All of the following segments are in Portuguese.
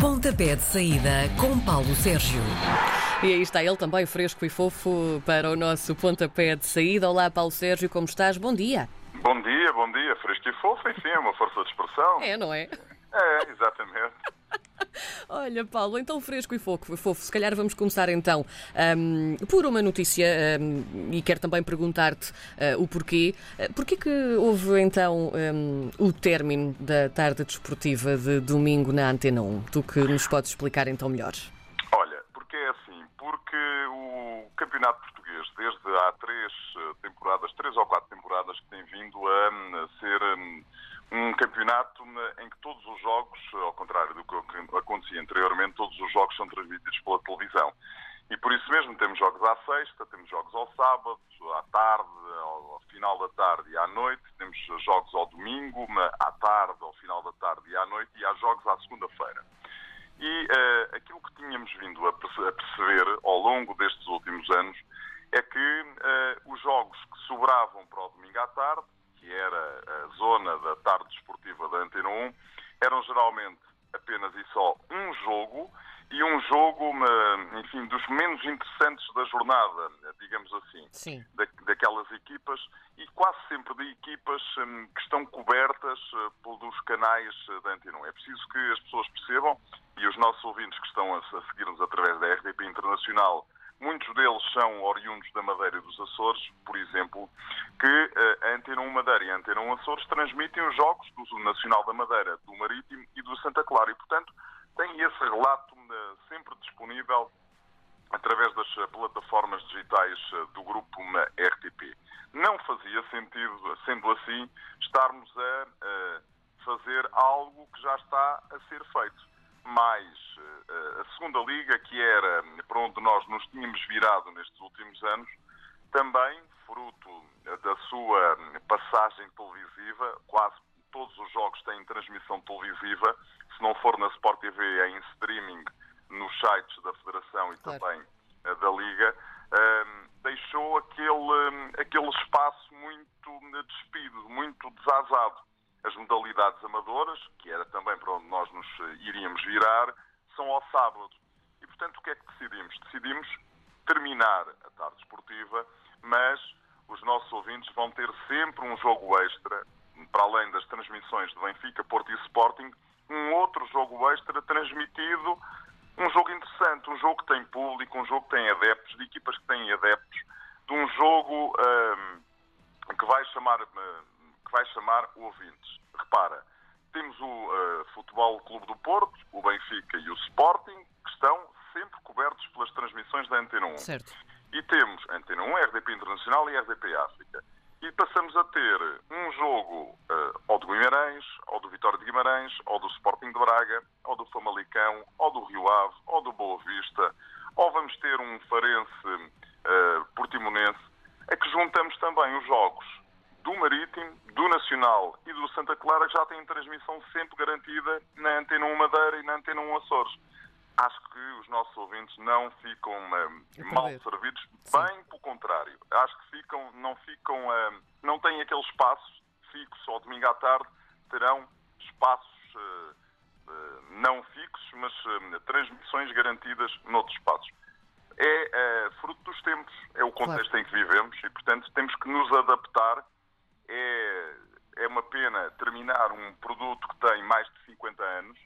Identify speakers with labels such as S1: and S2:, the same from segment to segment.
S1: Pontapé de saída com Paulo Sérgio.
S2: E aí está ele também fresco e fofo para o nosso pontapé de saída. Olá, Paulo Sérgio, como estás? Bom dia.
S3: Bom dia, bom dia. Fresco e fofo, enfim, é uma força de expressão.
S2: É, não é?
S3: É, exatamente.
S2: Olha, Paulo, então fresco e fofo, fofo. Se calhar vamos começar então hum, por uma notícia hum, e quero também perguntar-te uh, o porquê. Uh, porquê que houve então hum, o término da tarde desportiva de domingo na Antena 1? Tu que nos podes explicar então melhor.
S3: Olha, porque é assim, porque o campeonato português, desde há três eh, temporadas, três ou quatro temporadas, que tem vindo a, hum, ser hum, um campeonato em que todos os jogos, ao contrário do que acontecia anteriormente, todos os jogos são transmitidos pela televisão. E por isso mesmo temos jogos à sexta, temos jogos ao sábado, à tarde, ao final da tarde e à noite, temos jogos ao domingo, à tarde, ao final da tarde e à noite, e há jogos à segunda-feira. E uh, aquilo que tínhamos vindo a perceber ao longo destes últimos anos é que uh, os jogos que sobravam para o domingo à tarde que era a zona da tarde desportiva da Antena 1, eram geralmente apenas e só um jogo e um jogo, enfim, dos menos interessantes da jornada, digamos assim,
S2: Sim.
S3: Da, daquelas equipas e quase sempre de equipas hum, que estão cobertas uh, pelos canais uh, da Antena 1. É preciso que as pessoas percebam e os nossos ouvintes que estão a, a seguir-nos através da RDP Internacional Muitos deles são oriundos da Madeira e dos Açores, por exemplo, que eh, a Antena 1 Madeira e a Antena 1 Açores transmitem os jogos do Nacional da Madeira, do Marítimo e do Santa Clara. E, portanto, têm esse relato eh, sempre disponível através das eh, plataformas digitais do grupo RTP. Não fazia sentido, sendo assim, estarmos a, a fazer algo que já está a ser feito. Mais uh, a segunda liga, que era para onde nós nos tínhamos virado nestes últimos anos, também fruto da sua passagem televisiva, quase todos os jogos têm transmissão televisiva, se não for na Sport TV é em streaming nos sites da Federação e claro. também uh, da Liga, uh, deixou aquele, aquele espaço muito despido, muito desazado as modalidades amadoras, que era também para onde nós nos eh, iríamos virar, são ao sábado. E, portanto, o que é que decidimos? Decidimos terminar a tarde esportiva, mas os nossos ouvintes vão ter sempre um jogo extra, para além das transmissões de Benfica, Porto e Sporting, um outro jogo extra transmitido, um jogo que tem público, um jogo que tem adeptos, de equipas que têm adeptos, de um jogo um, que vai chamar que vai chamar ouvintes. Repara, temos o uh, Futebol Clube do Porto, o Benfica e o Sporting, que estão sempre cobertos pelas transmissões da Antena 1.
S2: Certo.
S3: E temos Antena 1, RDP Internacional e RDP África. E passamos a ter um jogo uh, ou do Guimarães, ou do Vitória de Guimarães, ou do Sporting de Braga, ou do Famalicão, ou do Rio Ave, ou do Boa Vista, ou vamos ter um Farense uh, Portimonense, a que juntamos também os jogos do Marítimo, do Nacional e do Santa Clara que já têm transmissão sempre garantida na Antena 1 Madeira e na Antena 1 Açores. Acho que os nossos ouvintes não ficam uh, mal servidos, Sim. bem pelo contrário. Acho que ficam, não ficam, uh, não têm aquele espaço fixo ao domingo à tarde, terão espaços uh, não fixos, mas transmissões garantidas noutros espaços. É fruto dos tempos, é o contexto claro. em que vivemos e, portanto, temos que nos adaptar é, é uma pena terminar um produto que tem mais de 50 anos,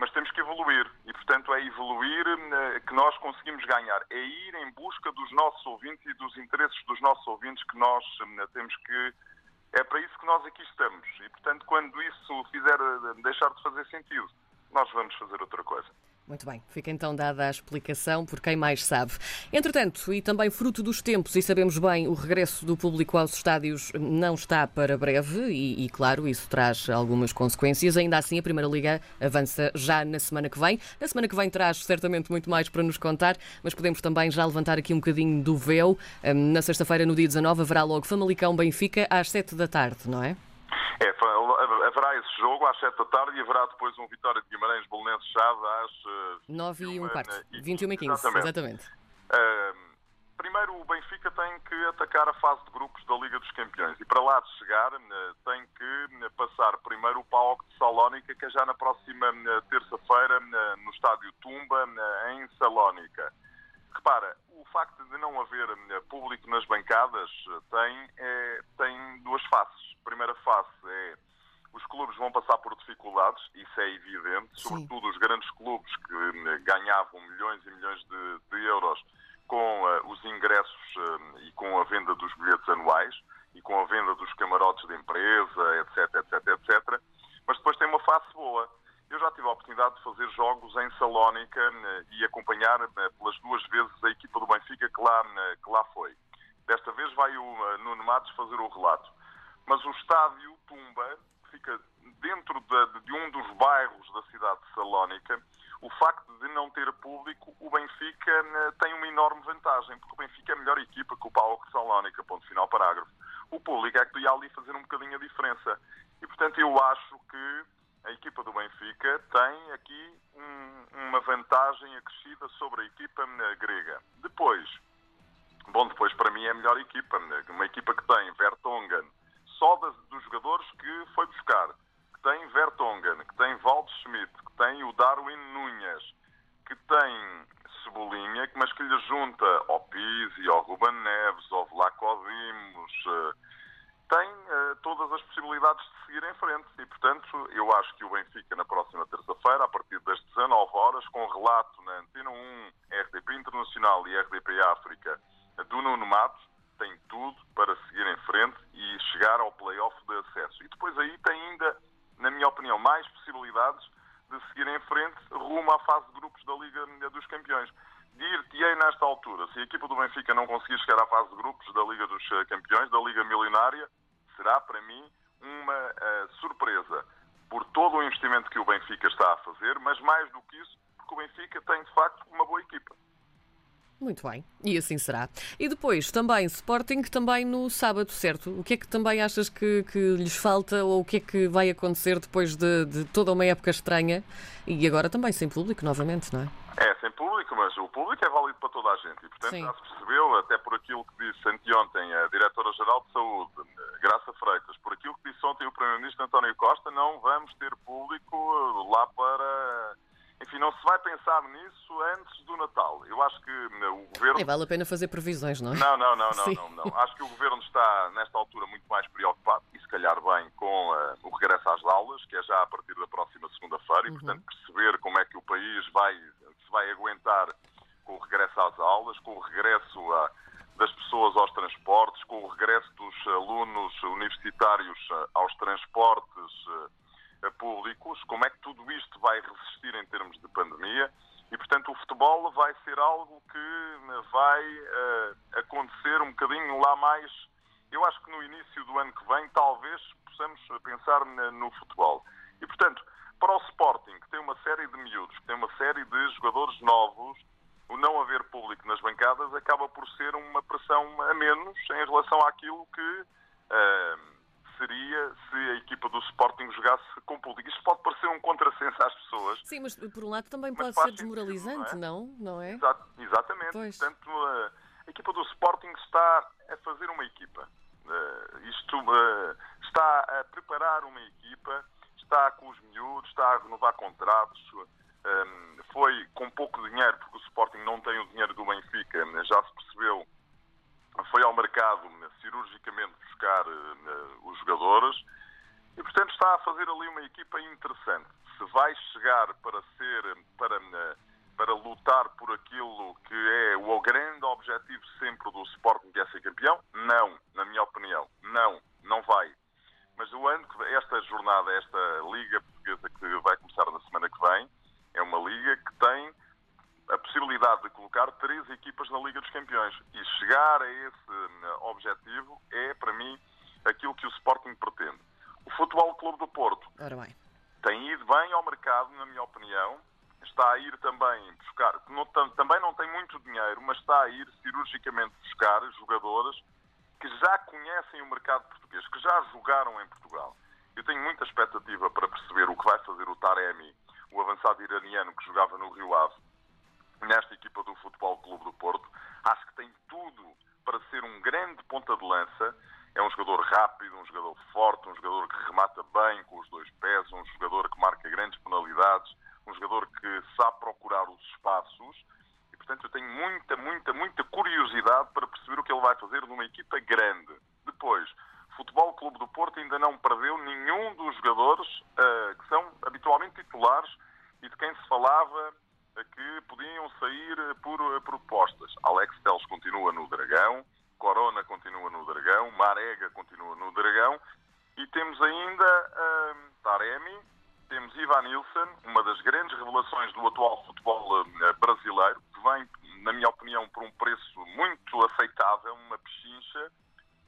S3: mas temos que evoluir. E, portanto, é evoluir eh, que nós conseguimos ganhar. É ir em busca dos nossos ouvintes e dos interesses dos nossos ouvintes que nós eh, temos que. É para isso que nós aqui estamos. E, portanto, quando isso fizer eh, deixar de fazer sentido, nós vamos fazer outra coisa.
S2: Muito bem, fica então dada a explicação por quem mais sabe. Entretanto, e também fruto dos tempos, e sabemos bem, o regresso do público aos estádios não está para breve e, e, claro, isso traz algumas consequências. Ainda assim, a Primeira Liga avança já na semana que vem. Na semana que vem traz certamente muito mais para nos contar, mas podemos também já levantar aqui um bocadinho do véu. Hum, na sexta-feira, no dia 19, haverá logo Famalicão Benfica às 7 da tarde, não é?
S3: É, haverá esse jogo às 7 da tarde e haverá depois um Vitória de Guimarães Bolonense Chave às
S2: 9 e um quarto, 21 e 15, exatamente. exatamente.
S3: Uh, primeiro o Benfica tem que atacar a fase de grupos da Liga dos Campeões e para lá de chegar tem que passar primeiro o PAOK de Salónica, que é já na próxima terça-feira no estádio Tumba, em Salónica. Repara, o facto de não haver público nas bancadas tem, é, tem duas faces. A primeira face é os clubes vão passar por dificuldades, isso é evidente, Sim. sobretudo os grandes clubes que ganhavam milhões e milhões de, de euros com uh, os ingressos uh, e com a venda dos bilhetes anuais e com a venda dos camarotes de empresa, etc, etc, etc. Mas depois tem uma face boa. Eu já tive a oportunidade de fazer jogos em Salónica uh, e acompanhar pelas duas vezes a equipa do Benfica que lá, que lá foi. Desta vez vai o Nuno Matos fazer o relato. Mas o estádio Tumba fica dentro de, de um dos bairros da cidade de Salónica o facto de não ter público, o Benfica tem uma enorme vantagem, porque o Benfica é a melhor equipa que o Paulo de Salónica, ponto final parágrafo. O público é que ia ali fazer um bocadinho a diferença. E, portanto, eu acho que a equipa do Benfica tem aqui um, uma vantagem acrescida sobre a equipa grega. Depois, bom, depois para mim é a melhor equipa, né, uma equipa que tem Vertonghen, só das, dos jogadores que foi buscar, que tem Vertonghen, que tem Waldschmidt, que tem o Darwin Nunhas, que tem Cebolinha, mas que lhe junta ao Pizzi, ao Ruben Neves, ao Vlaco Dimos, eh, tem uh, todas as possibilidades de seguir em frente. E, portanto, eu acho que o Benfica, na próxima terça-feira, a partir das 19 horas, com relato na Antena 1, RDP Internacional e RDP África, do Nuno Matos, tem tudo para seguir em frente e chegar ao play-off de acesso. E depois aí tem ainda, na minha opinião, mais possibilidades de seguir em frente rumo à fase de grupos da Liga dos Campeões. Dir-te-ei nesta altura, se a equipa do Benfica não conseguir chegar à fase de grupos da Liga dos eh, Campeões, da Liga Milionária, será para mim uma uh, surpresa por todo o investimento que o Benfica está a fazer, mas mais do que isso, porque o Benfica tem de facto uma boa equipa.
S2: Muito bem, e assim será. E depois, também Sporting, também no sábado, certo? O que é que também achas que, que lhes falta ou o que é que vai acontecer depois de, de, toda uma época estranha e agora também sem público, novamente, não é?
S3: É, sem público, mas o público é válido para toda a gente e, portanto, Sim. já se percebeu, até por aquilo que disse anteontem a Diretora-Geral de Saúde, Graça Freitas, por aquilo que disse ontem o Primeiro-Ministro António Costa, não vamos ter público lá para enfim, não se vai pensar nisso antes do Natal. Eu acho que eh, o Governo...
S2: Vale a pena fazer previsões, não é?
S3: Não, não, não, não, não, não, Acho que o Governo está, nesta altura, muito mais preocupado, e se calhar bem, com uh, o regresso às aulas, que é já a partir da próxima segunda-feira, e, uhum. portanto, perceber como é que o país vai, se vai aguentar com o regresso às aulas, com o regresso a, das pessoas aos transportes, com o regresso dos alunos universitários eh, aos transportes públicos, como é que tudo isto vai resistir em termos de pandemia e, portanto, o futebol vai ser algo que vai uh, acontecer um bocadinho lá mais. Eu acho que no início do ano que vem, talvez possamos pensar no futebol. E, portanto, para o Sporting, que tem uma série de miúdos, que tem uma série de jogadores novos, o não haver público nas bancadas acaba por ser uma pressão a menos em relação àquilo que. Uh, seria se a equipa do Sporting jogasse com público. Isto pode parecer um contrassenso às pessoas.
S2: Sim, mas por um lado também pode ser desmoralizante, sentido, não, é? não, não é?
S3: Exatamente. Pois. Portanto, a, a, equipa do Sporting está a fazer uma equipa. Uh, isto uh, está a preparar uma equipa, está com os miúdos, está a renovar contratos. Um, ehm, foi com pouco dinheiro, porque o Sporting não tem o dinheiro do Benfica, já se percebeu foi ao mercado né, cirurgicamente buscar uh, os jogadores e, portanto, está a fazer ali uma equipa interessante. Se vai chegar para ser, para, para lutar por aquilo que é o grande objetivo sempre do Sporting, que é ser campeão, não, na minha opinião, não, não vai. Mas o ano que esta jornada, esta Liga Portuguesa que vai começar na semana que vem, é uma liga que tem a possibilidade de colocar três equipas na Liga dos Campeões. E chegar a esse hum, objetivo é, para mim, aquilo que o Sporting pretende. O Futebol Clube do Porto tem ido bem ao mercado, na minha opinião. Está a ir também buscar, não, também não tem muito dinheiro, mas está a ir cirurgicamente buscar jogadores que já conhecem o mercado português, que já jogaram em Portugal. Eu tenho muita expectativa para perceber o que vai fazer o Taremi, o avançado iraniano que jogava no Rio Ave, nesta equipa do Futebol Clube do Porto. Acho que tem tudo para ser um grande ponta de lança. É um jogador rápido, um jogador forte, um jogador que remata bem com os dois pés, um jogador que marca grandes penalidades, um jogador que sabe procurar os espaços. Portanto, eu tenho muita, muita, muita curiosidade para perceber o que ele vai fazer numa equipa grande. Depois, Futebol Clube do Porto ainda não perdeu nenhum dos jogadores uh, que são habitualmente titulares e de quem se falava uh, que podiam sair uh, por propostas. Alex Teles continua no Dragão, Corona continua no Dragão, Marega continua no Dragão e temos ainda Taremi, temos Ivan Nilsson, uma das grandes revelações do atual futebol brasileiro, vem, na minha opinião, por um preço muito aceitável, uma pechincha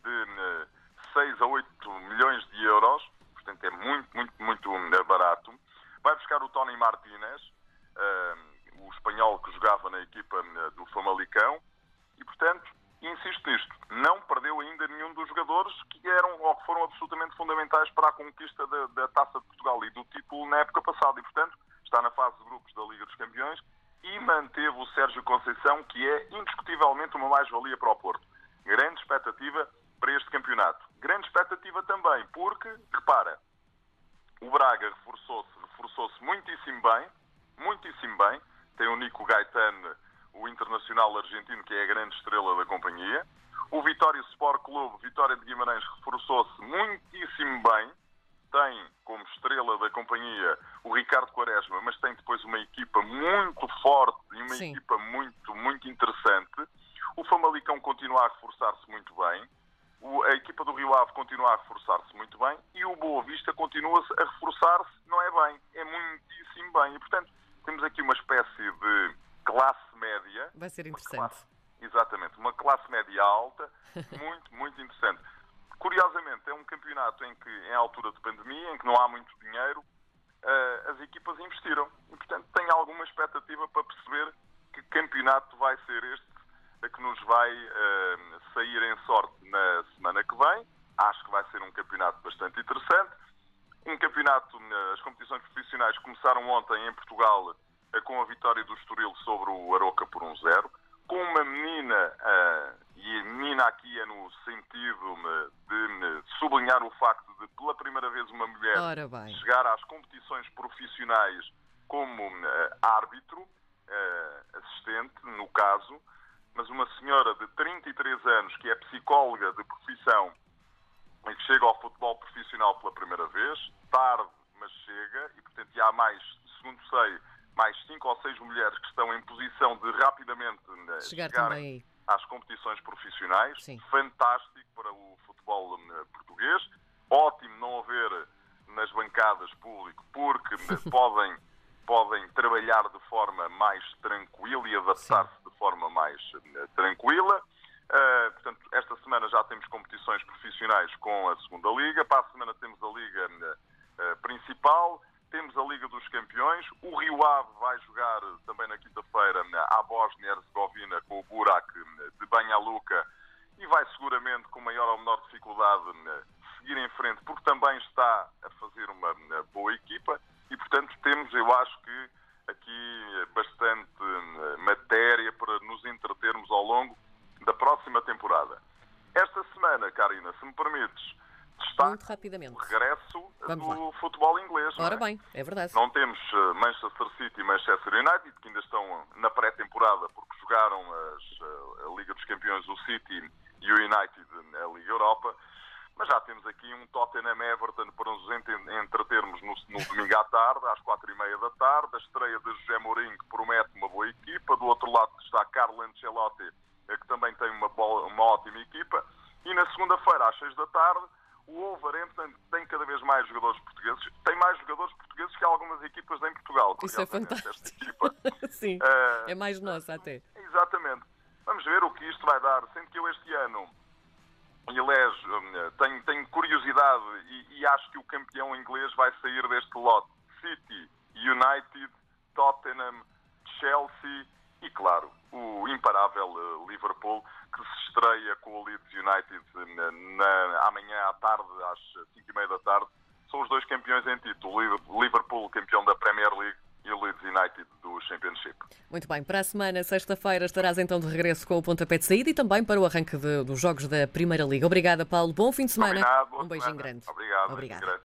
S3: de 6 a 8 milhões de euros, portanto é muito, muito, muito eh, barato. Vai buscar o Tony Martínez, uh, o espanhol que jogava na equipa do Famalicão, e portanto, insisto nisto, não perdeu ainda nenhum dos jogadores que eram ou que foram absolutamente fundamentais para a conquista da, da Taça de Portugal e do título na época passada, e portanto está na fase de grupos da Liga dos Campeões e manteve o Sérgio Conceição, que é indiscutivelmente uma mais-valia para o Porto. Grande expectativa para este campeonato. Grande expectativa também, porque, repara, o Braga reforçou-se reforçou muitíssimo bem, muitíssimo bem. Tem o Nico Gaetano, o internacional argentino, que é a grande estrela da companhia. O Vitória Sport Clube, Vitória de Guimarães, reforçou-se muitíssimo bem. Tem como estrela da companhia o Ricardo Quaresma, mas tem depois uma equipa muito forte e uma Sim. equipa muito, muito interessante. O Famalicão continua a reforçar-se muito bem a equipa do Rio Ave continua a reforçar-se muito bem e o Boa Vista continua a reforçar-se, não é bem, é muitíssimo bem. E, portanto, temos aqui uma espécie de classe média.
S2: Vai ser interessante.
S3: Exatamente, uma classe média alta, muito, muito interessante. Curiosamente, é um campeonato em que, em altura de pandemia, em que não há muito dinheiro, uh, as equipas investiram. E, portanto, tenho alguma expectativa para perceber que campeonato vai ser este que nos vai uh, sair em sorte na semana que vem. Acho que vai ser um campeonato bastante interessante. Um campeonato, as competições profissionais começaram ontem em Portugal eh, com a vitória do Estoril sobre o Aroca por 1-0, com uma menina, e menina aqui é no sentido de sublinhar o facto uma mulher chegar às competições profissionais como uh, árbitro, uh, assistente, no caso, mas uma senhora de 33 anos que é psicóloga de profissão e que chega ao futebol profissional pela primeira vez, tarde, mas chega, e portanto há mais, segundo sei, mais cinco ou seis mulheres que estão em posição de rapidamente
S2: eh, chegar também
S3: às competições profissionais.
S2: Sim.
S3: Fantástico para o futebol português. Ótimo não haver nas bancadas público, porque podem, podem trabalhar de forma mais tranquila e adaptar-se forma mais uh, tranquila. Uh, portanto, esta semana já temos competições profissionais com a segunda Liga, para a semana temos a Liga uh, principal, temos a Liga dos Campeões, o Rio Ave vai jogar também na quinta-feira à Bósnia-Herzegovina com o Burak de Banha-Luca e vai seguramente com maior ou menor dificuldade seguir em frente, porque também está a fazer uma boa equipa e, portanto, temos, eu acho que aqui bastante eh, matéria para nos entretermos ao longo da próxima temporada. Esta semana, Karina, se me permites,
S2: Muito rapidamente.
S3: o regresso
S2: Vamos
S3: do
S2: lá.
S3: futebol inglês.
S2: Ora
S3: é?
S2: bem, é verdade.
S3: Não temos eh, Manchester City e Manchester United, que ainda estão na pré-temporada porque jogaram as, eh, a Liga dos Campeões, o City e o United, a Liga Europa. Mas já temos aqui um Tottenham Everton para nos entretermos no, no domingo à tarde, às quatro e meia da tarde. A estreia de José Mourinho, que promete uma boa equipa. Do outro lado está Carlo Ancelotti, que também tem uma, boa, uma ótima equipa. E na segunda-feira, às seis da tarde, o Wolverhampton tem cada vez mais jogadores portugueses. Tem mais jogadores portugueses que algumas equipas em Portugal.
S2: Isso é fantástico. Sim, uh, é mais nossa até.
S3: Exatamente. Vamos ver o que isto vai dar. Sendo que eu este ano elejo, hum, tenho, tenho curiosidade e, e, acho que o campeão inglês vai sair deste lote. City, United, Tottenham, Chelsea e, claro, o imparável eh, Liverpool, que se estreia com o Leeds United na, na, amanhã à tarde, às 5 e meia da tarde. São os dois campeões em título. Liverpool, campeão da Premier League, e o Leeds United do Championship.
S2: Muito bem, para a semana, sexta-feira, estarás então de regresso com o pontapé de saída e também para o arranque de, dos jogos da Primeira Liga. Obrigada, Paulo. Bom fim de semana.
S3: Combinado,
S2: um beijinho
S3: semana.
S2: grande.
S3: Obrigado.
S2: Obrigada.
S3: Grande.